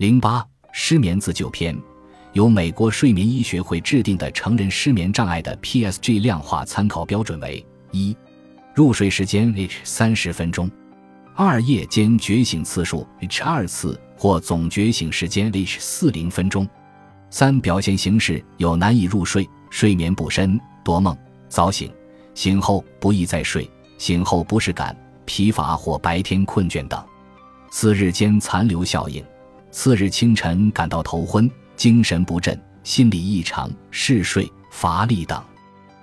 零八失眠自救篇，由美国睡眠医学会制定的成人失眠障碍的 PSG 量化参考标准为：一、入睡时间 h 三十分钟；二、夜间觉醒次数 h 二次或总觉醒时间 h 四零分钟；三、表现形式有难以入睡、睡眠不深、多梦、早醒、醒后不易再睡、醒后不适感、疲乏或白天困倦等。四日间残留效应，次日清晨感到头昏、精神不振、心理异常、嗜睡、乏力等。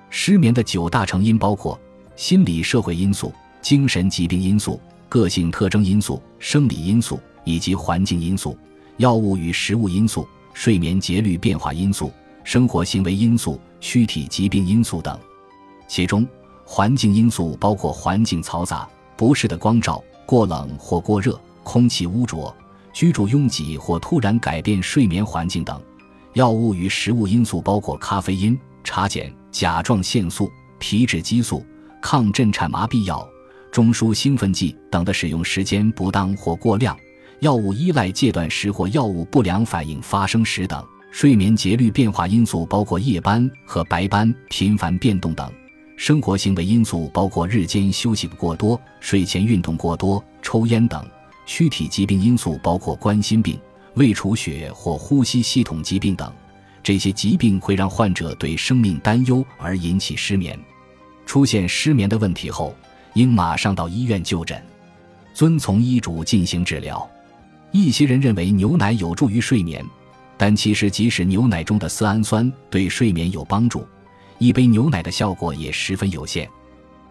失眠的九大成因包括心理社会因素、精神疾病因素、个性特征因素、生理因素以及环境因素、药物与食物因素、睡眠节律变化因素、生活行为因素、躯体疾病因素等。其中，环境因素包括环境嘈杂、不适的光照、过冷或过热。空气污浊、居住拥挤或突然改变睡眠环境等；药物与食物因素包括咖啡因、茶碱、甲状腺素、皮质激素、抗震颤麻痹药、中枢兴奋剂等的使用时间不当或过量；药物依赖戒断时或药物不良反应发生时等；睡眠节律变化因素包括夜班和白班频繁变动等；生活行为因素包括日间休息过多、睡前运动过多、抽烟等。躯体疾病因素包括冠心病、胃出血或呼吸系统疾病等，这些疾病会让患者对生命担忧而引起失眠。出现失眠的问题后，应马上到医院就诊，遵从医嘱进行治疗。一些人认为牛奶有助于睡眠，但其实即使牛奶中的色氨酸对睡眠有帮助，一杯牛奶的效果也十分有限。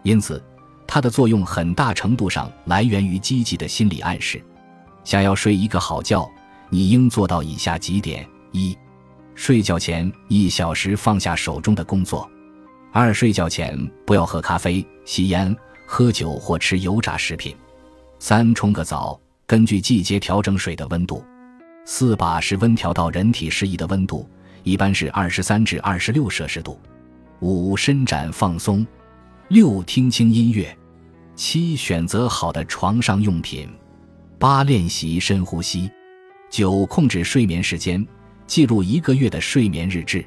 因此。它的作用很大程度上来源于积极的心理暗示。想要睡一个好觉，你应做到以下几点：一、睡觉前一小时放下手中的工作；二、睡觉前不要喝咖啡、吸烟、喝酒或吃油炸食品；三、冲个澡，根据季节调整水的温度；四、把室温调到人体适宜的温度，一般是二十三至二十六摄氏度；五、伸展放松。六听轻音乐，七选择好的床上用品，八练习深呼吸，九控制睡眠时间，记录一个月的睡眠日志。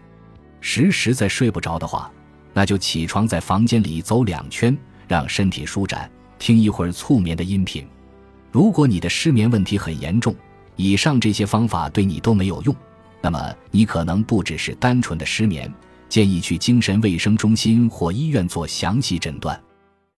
十实在睡不着的话，那就起床在房间里走两圈，让身体舒展，听一会儿促眠的音频。如果你的失眠问题很严重，以上这些方法对你都没有用，那么你可能不只是单纯的失眠。建议去精神卫生中心或医院做详细诊断。